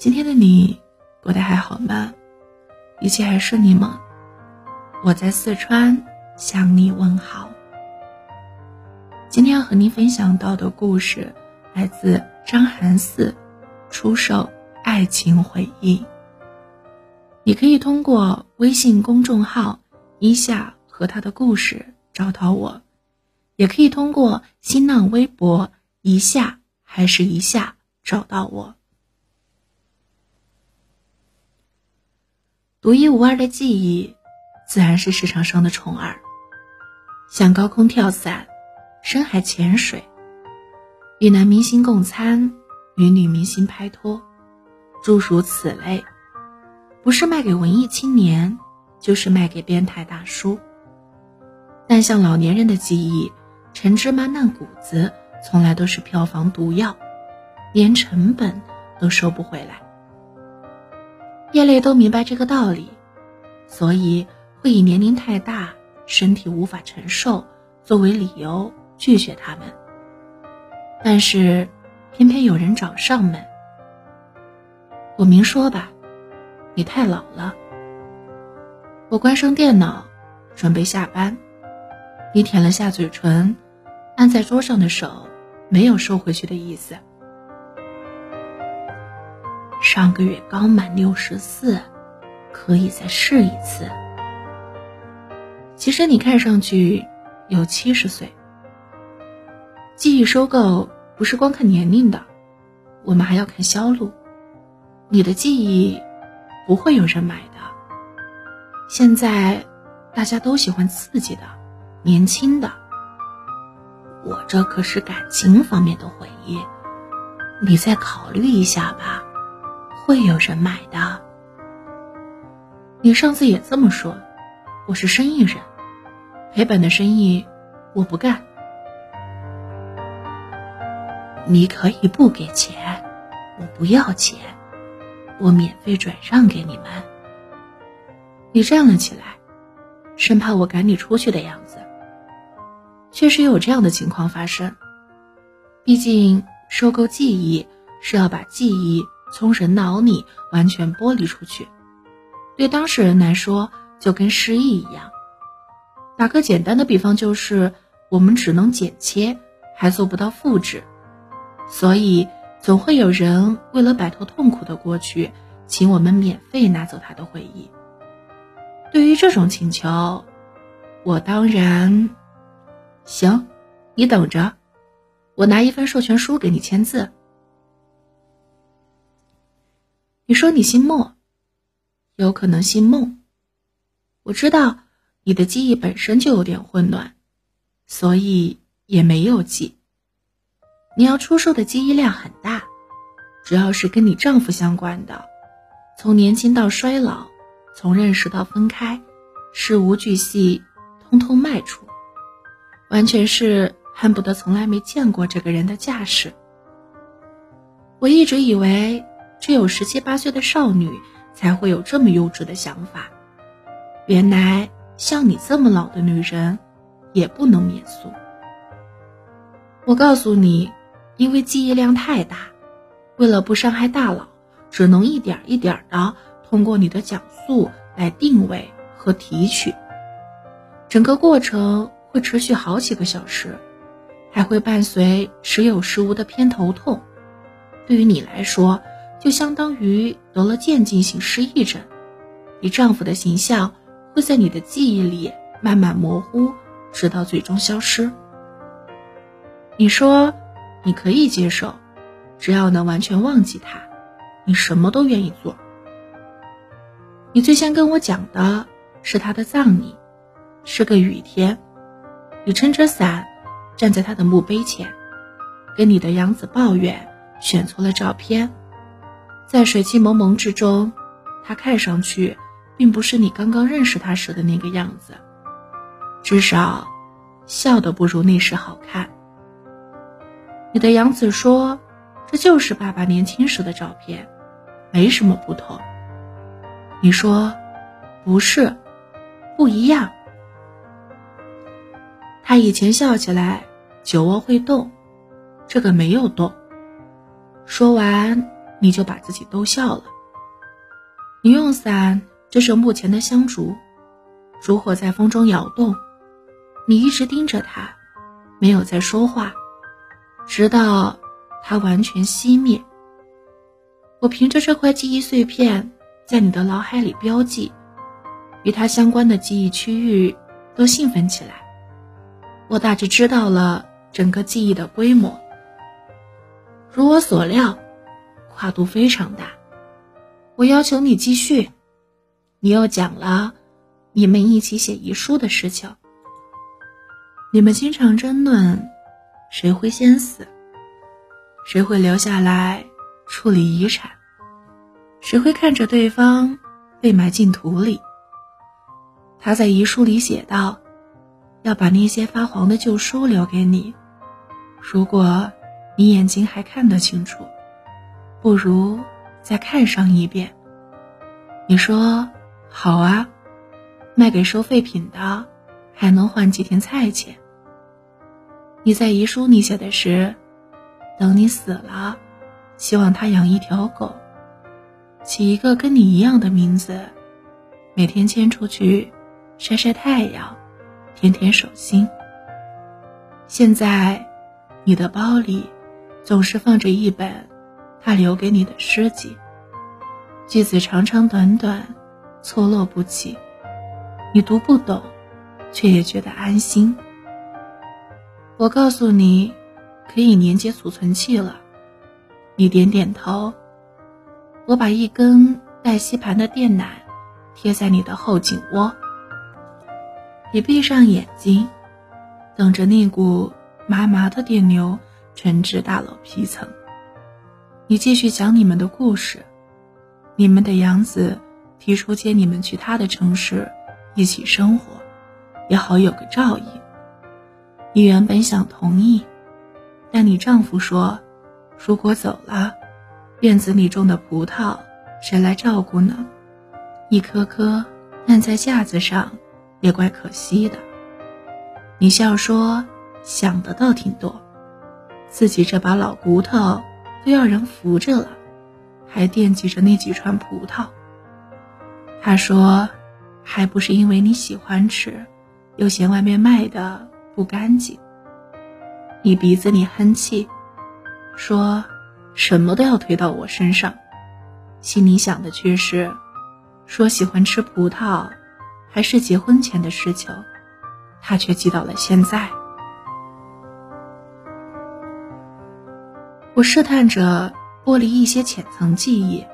今天的你过得还好吗？一切还顺利吗？我在四川向你问好。今天要和您分享到的故事来自张寒寺出售爱情回忆。你可以通过微信公众号“一夏”和他的故事找到我，也可以通过新浪微博“一夏”还是一夏找到我。独一无二的记忆，自然是市场上的宠儿。像高空跳伞、深海潜水、与男明星共餐、与女明星拍拖，诸如此类，不是卖给文艺青年，就是卖给变态大叔。但像老年人的记忆，陈芝麻烂谷子，从来都是票房毒药，连成本都收不回来。业内都明白这个道理，所以会以年龄太大、身体无法承受作为理由拒绝他们。但是，偏偏有人找上门。我明说吧，你太老了。我关上电脑，准备下班。你舔了下嘴唇，按在桌上的手没有收回去的意思。上个月刚满六十四，可以再试一次。其实你看上去有七十岁。记忆收购不是光看年龄的，我们还要看销路。你的记忆不会有人买的。现在大家都喜欢刺激的、年轻的。我这可是感情方面的回忆，你再考虑一下吧。会有人买的。你上次也这么说，我是生意人，赔本的生意我不干。你可以不给钱，我不要钱，我免费转让给你们。你站了起来，生怕我赶你出去的样子。确实有这样的情况发生，毕竟收购记忆是要把记忆。从人脑里完全剥离出去，对当事人来说就跟失忆一样。打个简单的比方，就是我们只能剪切，还做不到复制，所以总会有人为了摆脱痛苦的过去，请我们免费拿走他的回忆。对于这种请求，我当然行，你等着，我拿一份授权书给你签字。你说你姓莫，有可能姓孟。我知道你的记忆本身就有点混乱，所以也没有记。你要出售的记忆量很大，主要是跟你丈夫相关的，从年轻到衰老，从认识到分开，事无巨细，通通卖出，完全是恨不得从来没见过这个人的架势。我一直以为。只有十七八岁的少女才会有这么幼稚的想法。原来像你这么老的女人，也不能免俗。我告诉你，因为记忆量太大，为了不伤害大脑，只能一点一点的通过你的讲述来定位和提取。整个过程会持续好几个小时，还会伴随时有时无的偏头痛。对于你来说，就相当于得了渐进性失忆症，你丈夫的形象会在你的记忆里慢慢模糊，直到最终消失。你说你可以接受，只要能完全忘记他，你什么都愿意做。你最先跟我讲的是他的葬礼，是个雨天，你撑着伞站在他的墓碑前，跟你的养子抱怨选错了照片。在水汽蒙蒙之中，他看上去并不是你刚刚认识他时的那个样子，至少笑得不如那时好看。你的养子说：“这就是爸爸年轻时的照片，没什么不同。”你说：“不是，不一样。”他以前笑起来酒窝会动，这个没有动。说完。你就把自己逗笑了。你用伞这是目前的香烛，烛火在风中摇动，你一直盯着它，没有再说话，直到它完全熄灭。我凭着这块记忆碎片，在你的脑海里标记，与它相关的记忆区域都兴奋起来。我大致知道了整个记忆的规模。如我所料，跨度非常大。我要求你继续。你又讲了你们一起写遗书的事情。你们经常争论谁会先死，谁会留下来处理遗产，谁会看着对方被埋进土里。他在遗书里写道：“要把那些发黄的旧书留给你，如果你眼睛还看得清楚，不如。”再看上一遍。你说好啊，卖给收废品的，还能换几天菜钱。你在遗书里写的是，等你死了，希望他养一条狗，起一个跟你一样的名字，每天牵出去晒晒太阳，舔舔手心。现在，你的包里总是放着一本。他留给你的诗集，句子长长短短，错落不齐，你读不懂，却也觉得安心。我告诉你，可以连接储存器了，你点点头。我把一根带吸盘的电缆贴在你的后颈窝，你闭上眼睛，等着那股麻麻的电流传至大脑皮层。你继续讲你们的故事，你们的养子提出接你们去他的城市一起生活，也好有个照应。你原本想同意，但你丈夫说，如果走了，院子里种的葡萄谁来照顾呢？一颗颗烂在架子上，也怪可惜的。你笑说，想的倒挺多，自己这把老骨头。都要人扶着了，还惦记着那几串葡萄。他说：“还不是因为你喜欢吃，又嫌外面卖的不干净。”你鼻子里哼气，说什么都要推到我身上，心里想的却是：说喜欢吃葡萄，还是结婚前的事情，他却记到了现在。我试探着剥离一些浅层记忆，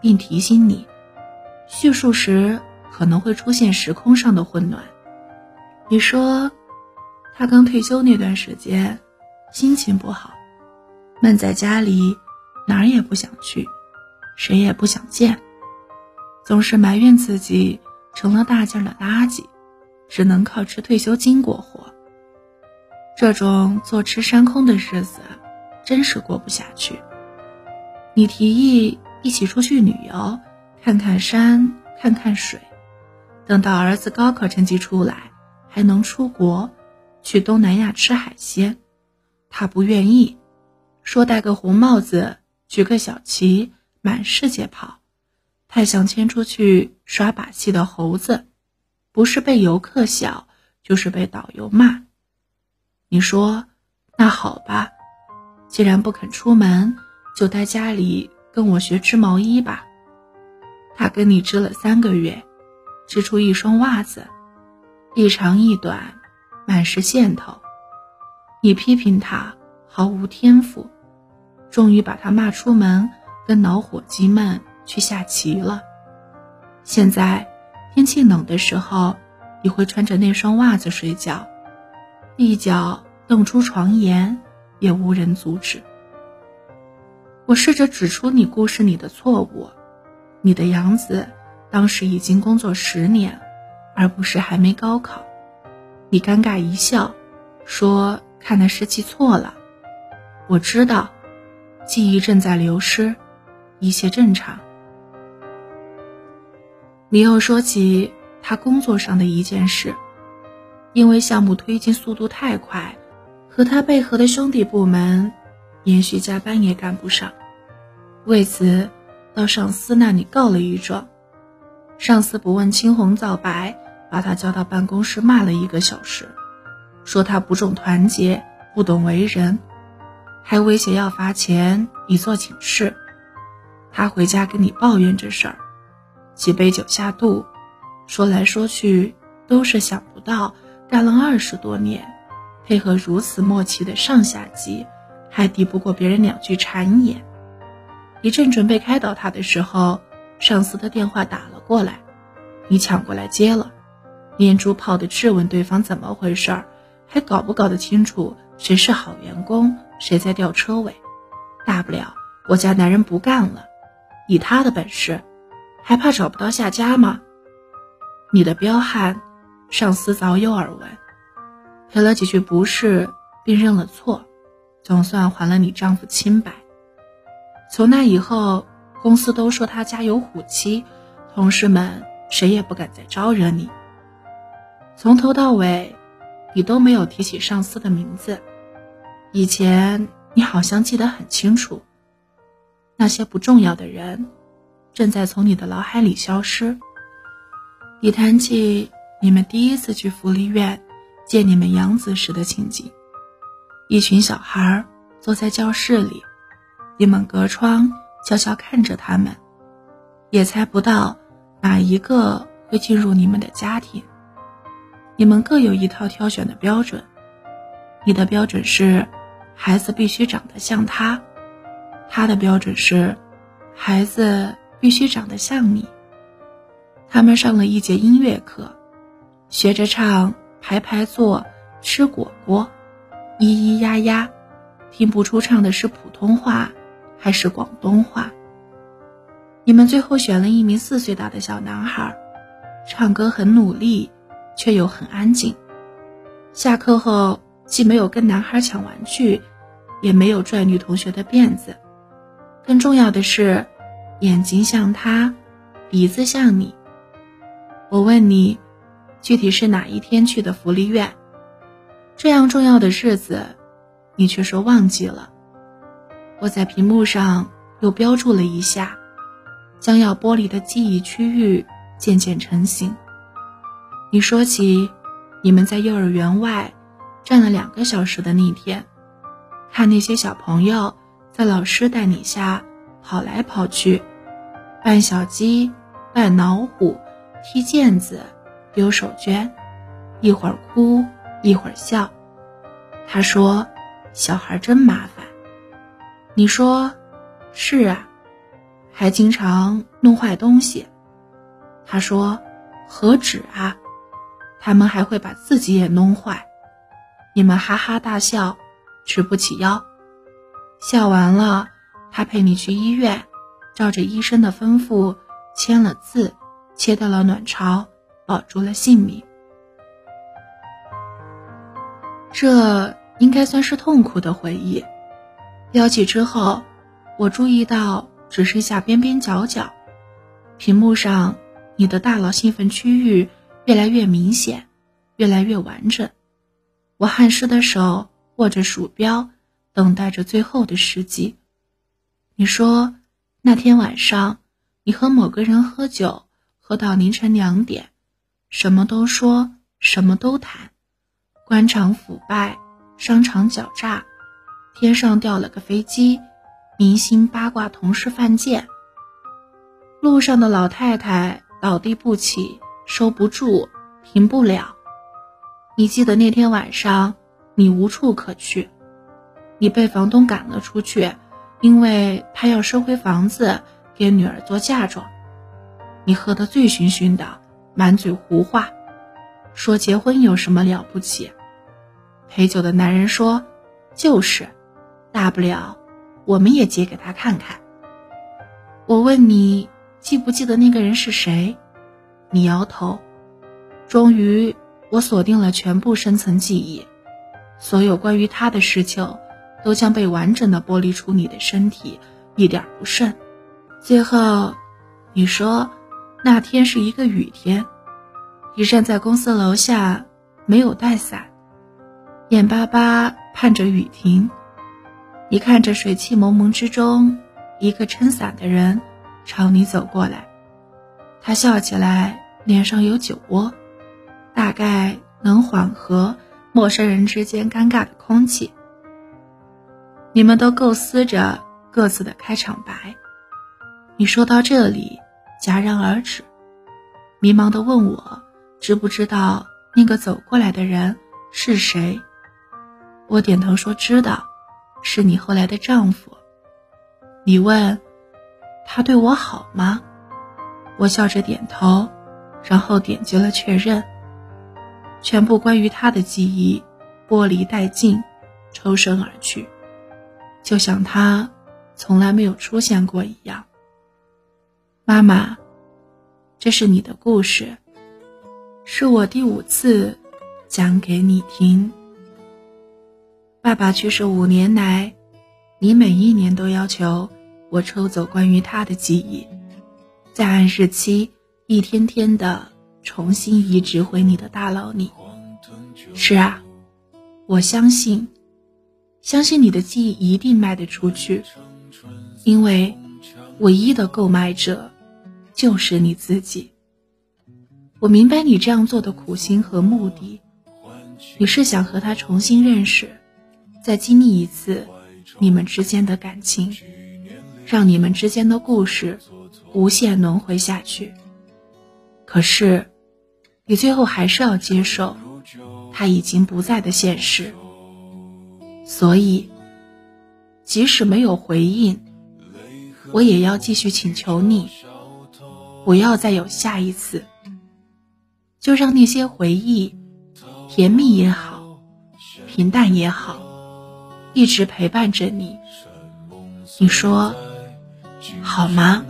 并提醒你，叙述时可能会出现时空上的混乱。你说，他刚退休那段时间，心情不好，闷在家里，哪儿也不想去，谁也不想见，总是埋怨自己成了大件的垃圾，只能靠吃退休金过活。这种坐吃山空的日子。真是过不下去。你提议一起出去旅游，看看山，看看水。等到儿子高考成绩出来，还能出国，去东南亚吃海鲜。他不愿意，说戴个红帽子，举个小旗，满世界跑。太像牵出去耍把戏的猴子，不是被游客笑，就是被导游骂。你说，那好吧。既然不肯出门，就待家里跟我学织毛衣吧。他跟你织了三个月，织出一双袜子，一长一短，满是线头。你批评他毫无天赋，终于把他骂出门，跟老伙计们去下棋了。现在天气冷的时候，你会穿着那双袜子睡觉，一脚蹬出床沿。也无人阻止。我试着指出你故事里的错误，你的养子当时已经工作十年，而不是还没高考。你尴尬一笑，说：“看来是记错了。”我知道，记忆正在流失，一切正常。你又说起他工作上的一件事，因为项目推进速度太快。和他配合的兄弟部门，连续加班也赶不上。为此到上司那里告了一状。上司不问青红皂白，把他叫到办公室骂了一个小时，说他不重团结，不懂为人，还威胁要罚钱以作警示。他回家跟你抱怨这事儿，几杯酒下肚，说来说去都是想不到，干了二十多年，配合如此默契的上下级，还抵不过别人两句谗言。你正准备开导他的时候，上司的电话打了过来，你抢过来接了，连珠炮的质问对方怎么回事儿，还搞不搞得清楚谁是好员工，谁在吊车尾？大不了我家男人不干了，以他的本事，还怕找不到下家吗？你的彪悍，上司早有耳闻，赔了几句不是，并认了错，总算还了你丈夫清白。从那以后，公司都说他家有虎妻，同事们谁也不敢再招惹你。从头到尾，你都没有提起上司的名字。以前你好像记得很清楚，那些不重要的人，正在从你的脑海里消失。你谈起你们第一次去福利院见你们养子时的情景，一群小孩坐在教室里。你们隔窗悄悄看着他们，也猜不到哪一个会进入你们的家庭。你们各有一套挑选的标准，你的标准是孩子必须长得像他，他的标准是孩子必须长得像你。他们上了一节音乐课，学着唱排排坐、吃果果、咿咿呀呀，听不出唱的是普通话。还是广东话。你们最后选了一名四岁大的小男孩，唱歌很努力，却又很安静。下课后既没有跟男孩抢玩具，也没有拽女同学的辫子，更重要的是，眼睛像他，鼻子像你。我问你，具体是哪一天去的福利院？这样重要的日子，你却说忘记了。我在屏幕上又标注了一下，将要剥离的记忆区域渐渐成型。你说起你们在幼儿园外站了两个小时的那天，看那些小朋友在老师带领下跑来跑去，扮小鸡，扮老虎，踢毽子，丢手绢，一会儿哭一会儿笑。他说：“小孩真麻烦。”你说，是啊，还经常弄坏东西。他说，何止啊，他们还会把自己也弄坏。你们哈哈大笑，直不起腰。笑完了，他陪你去医院，照着医生的吩咐签了字，切掉了卵巢，保住了性命。这应该算是痛苦的回忆。标记之后，我注意到只剩下边边角角，屏幕上你的大脑兴奋区域越来越明显，越来越完整。我汗湿的手握着鼠标，等待着最后的时机。你说那天晚上你和某个人喝酒，喝到凌晨两点，什么都说，什么都谈，官场腐败，商场狡诈。天上掉了个飞机，明星八卦，同事犯贱。路上的老太太倒地不起，收不住，停不了。你记得那天晚上，你无处可去，你被房东赶了出去，因为他要收回房子给女儿做嫁妆。你喝得醉醺醺的，满嘴胡话，说结婚有什么了不起？陪酒的男人说，就是。大不了，我们也结给他看看。我问你，记不记得那个人是谁？你摇头。终于，我锁定了全部深层记忆，所有关于他的事情，都将被完整的剥离出你的身体，一点不剩。最后，你说那天是一个雨天，你站在公司楼下，没有带伞，眼巴巴盼着雨停。你看着水汽蒙蒙之中，一个撑伞的人朝你走过来，他笑起来脸上有酒窝，大概能缓和陌生人之间尴尬的空气。你们都构思着各自的开场白，你说到这里戛然而止，迷茫的问我知不知道那个走过来的人是谁？我点头说知道，是你后来的丈夫。你问，他对我好吗？我笑着点头，然后点击了确认。全部关于他的记忆剥离殆尽，抽身而去，就像他从来没有出现过一样。妈妈，这是你的故事，是我第五次讲给你听。爸爸去世五年来。你每一年都要求我抽走关于他的记忆，在按日期一天天的重新移植回你的大脑里。是啊，我相信，相信你的记忆一定卖得出去，因为唯一的购买者就是你自己。我明白你这样做的苦心和目的，你是想和他重新认识，再经历一次。你们之间的感情，让你们之间的故事无限轮回下去。可是，你最后还是要接受他已经不在的现实。所以，即使没有回应，我也要继续请求你，不要再有下一次。就让那些回忆，甜蜜也好，平淡也好。一直陪伴着你，你说好吗？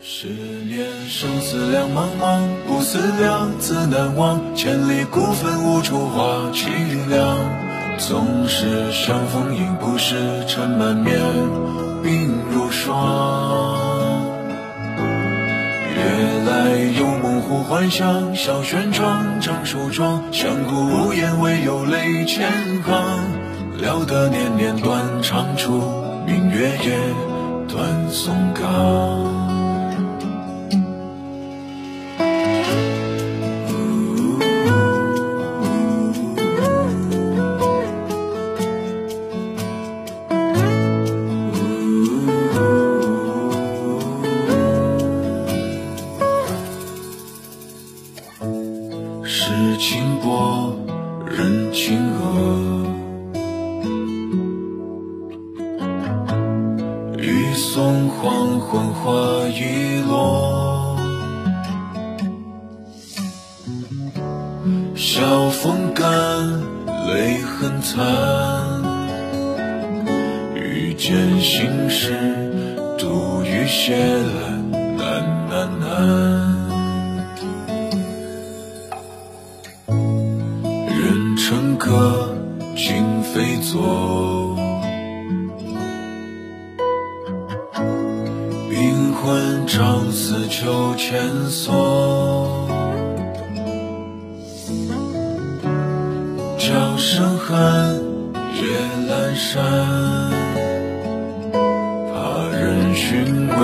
十年生死两茫茫，不思量，自难忘。千里孤坟，无处话凄凉。总是相逢应不识，尘满面，鬓如霜。夜来幽梦忽还乡，小轩窗，正梳妆，相顾无言，唯有泪千行。料得年年断肠处，明月夜，断松冈。朝思秋千索。叫声寒，夜阑珊。怕人询问，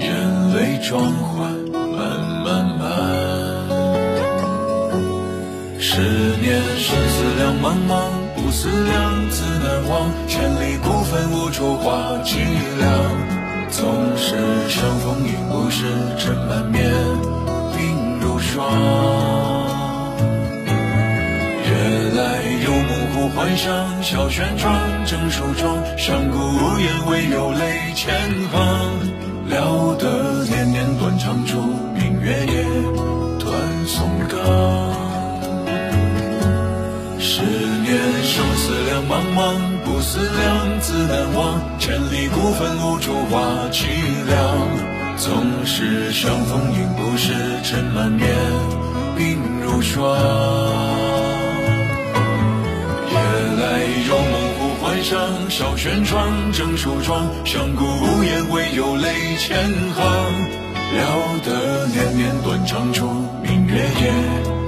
眼泪装欢，慢慢慢。十年生死两茫茫，不思量，自难忘。千里孤坟，无处话凄凉。总是相逢应不识，尘满面，鬓如霜。幻想小轩窗，正梳妆，相顾无言，唯有泪千行。料得年年断肠处，明月夜，断松冈。十年生死两茫茫，不思量，自难忘。千里孤坟，无处话凄凉。纵使相逢应不识，尘满面，鬓如霜。夜来幽梦忽还乡，小轩窗，正梳妆，相顾无言，唯有泪千行。料得年年断肠处，明月夜。